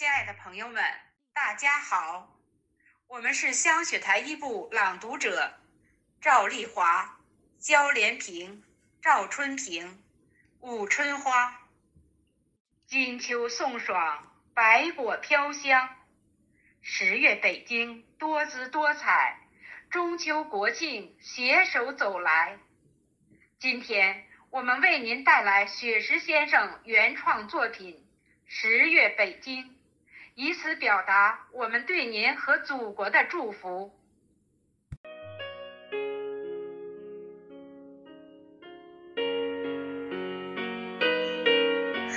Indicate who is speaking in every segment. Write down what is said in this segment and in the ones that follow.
Speaker 1: 亲爱的朋友们，大家好，我们是香雪台一部朗读者，赵丽华、焦连平、赵春平、武春花。金秋送爽，百果飘香，十月北京多姿多彩，中秋国庆携手走来。今天我们为您带来雪石先生原创作品《十月北京》。以此表达我们对您和祖国的祝福。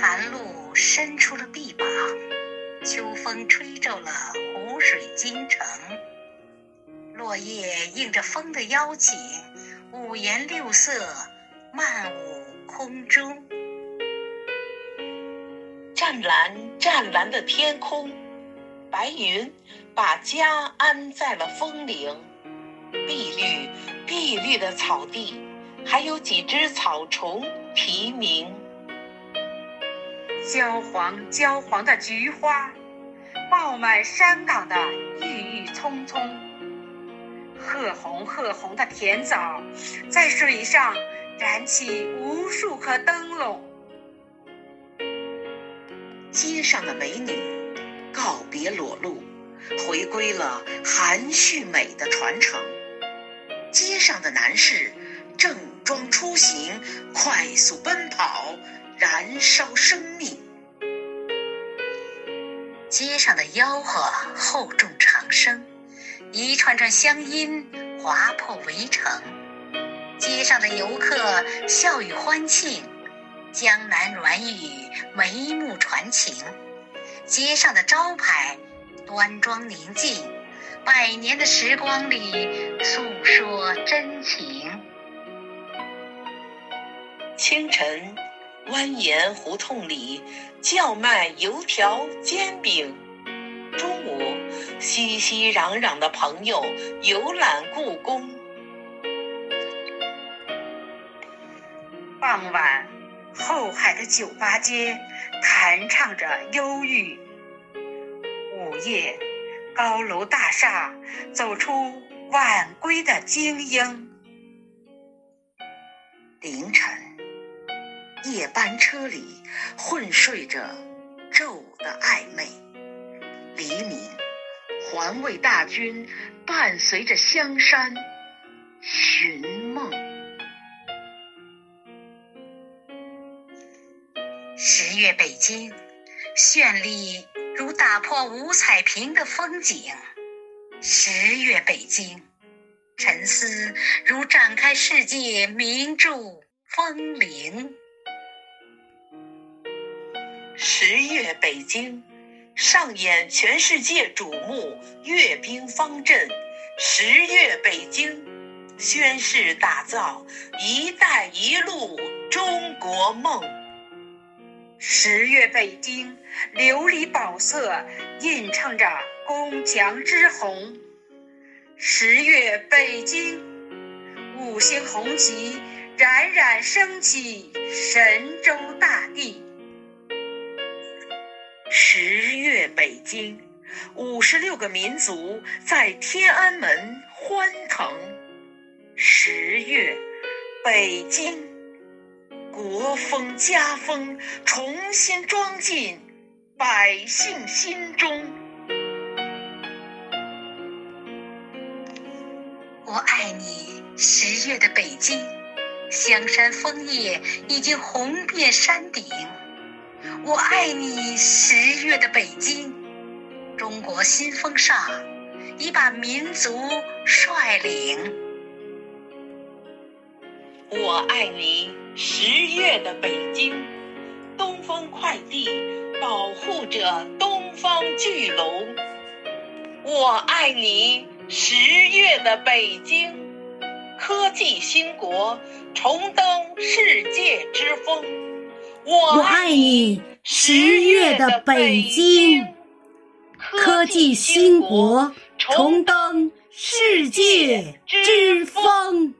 Speaker 2: 寒露伸出了臂膀，秋风吹皱了湖水金城，落叶应着风的邀请，五颜六色漫舞空中。
Speaker 3: 湛蓝湛蓝的天空，白云把家安在了峰岭，碧绿碧绿的草地，还有几只草虫啼鸣。
Speaker 1: 焦黄焦黄的菊花，爆满山岗的郁郁葱葱。褐红褐红的甜枣，在水上燃起无数颗灯笼。
Speaker 4: 街上的美女告别裸露，回归了含蓄美的传承。街上的男士正装出行，快速奔跑，燃烧生命。
Speaker 2: 街上的吆喝厚重长声，一串串乡音划破围城。街上的游客笑语欢庆。江南软语，眉目传情；街上的招牌，端庄宁静。百年的时光里，诉说真情。
Speaker 3: 清晨，蜿蜒胡同里叫卖油条、煎饼；中午，熙熙攘攘的朋友游览故宫；
Speaker 1: 傍晚。后海的酒吧街，弹唱着忧郁。午夜，高楼大厦走出晚归的精英。
Speaker 4: 凌晨，夜班车里混睡着昼的暧昧。黎明，环卫大军伴随着香山寻梦。
Speaker 2: 十月北京，绚丽如打破五彩屏的风景；十月北京，沉思如展开世界名著风铃。
Speaker 3: 十月北京，上演全世界瞩目阅兵方阵；十月北京，宣誓打造“一带一路”中国梦。
Speaker 1: 十月北京，琉璃宝色映衬着宫墙之红；十月北京，五星红旗冉冉升起神州大地；
Speaker 4: 十月北京，五十六个民族在天安门欢腾；十月北京。国风家风重新装进百姓心中。
Speaker 2: 我爱你，十月的北京，香山枫叶已经红遍山顶。我爱你，十月的北京，中国新风尚已把民族率领。
Speaker 3: 我爱你，十月的北京，东风快递保护着东方巨龙。我爱你，十月的北京，科技兴国重登世界之峰。
Speaker 5: 我爱你，十月的北京，科技兴国重登世界之峰。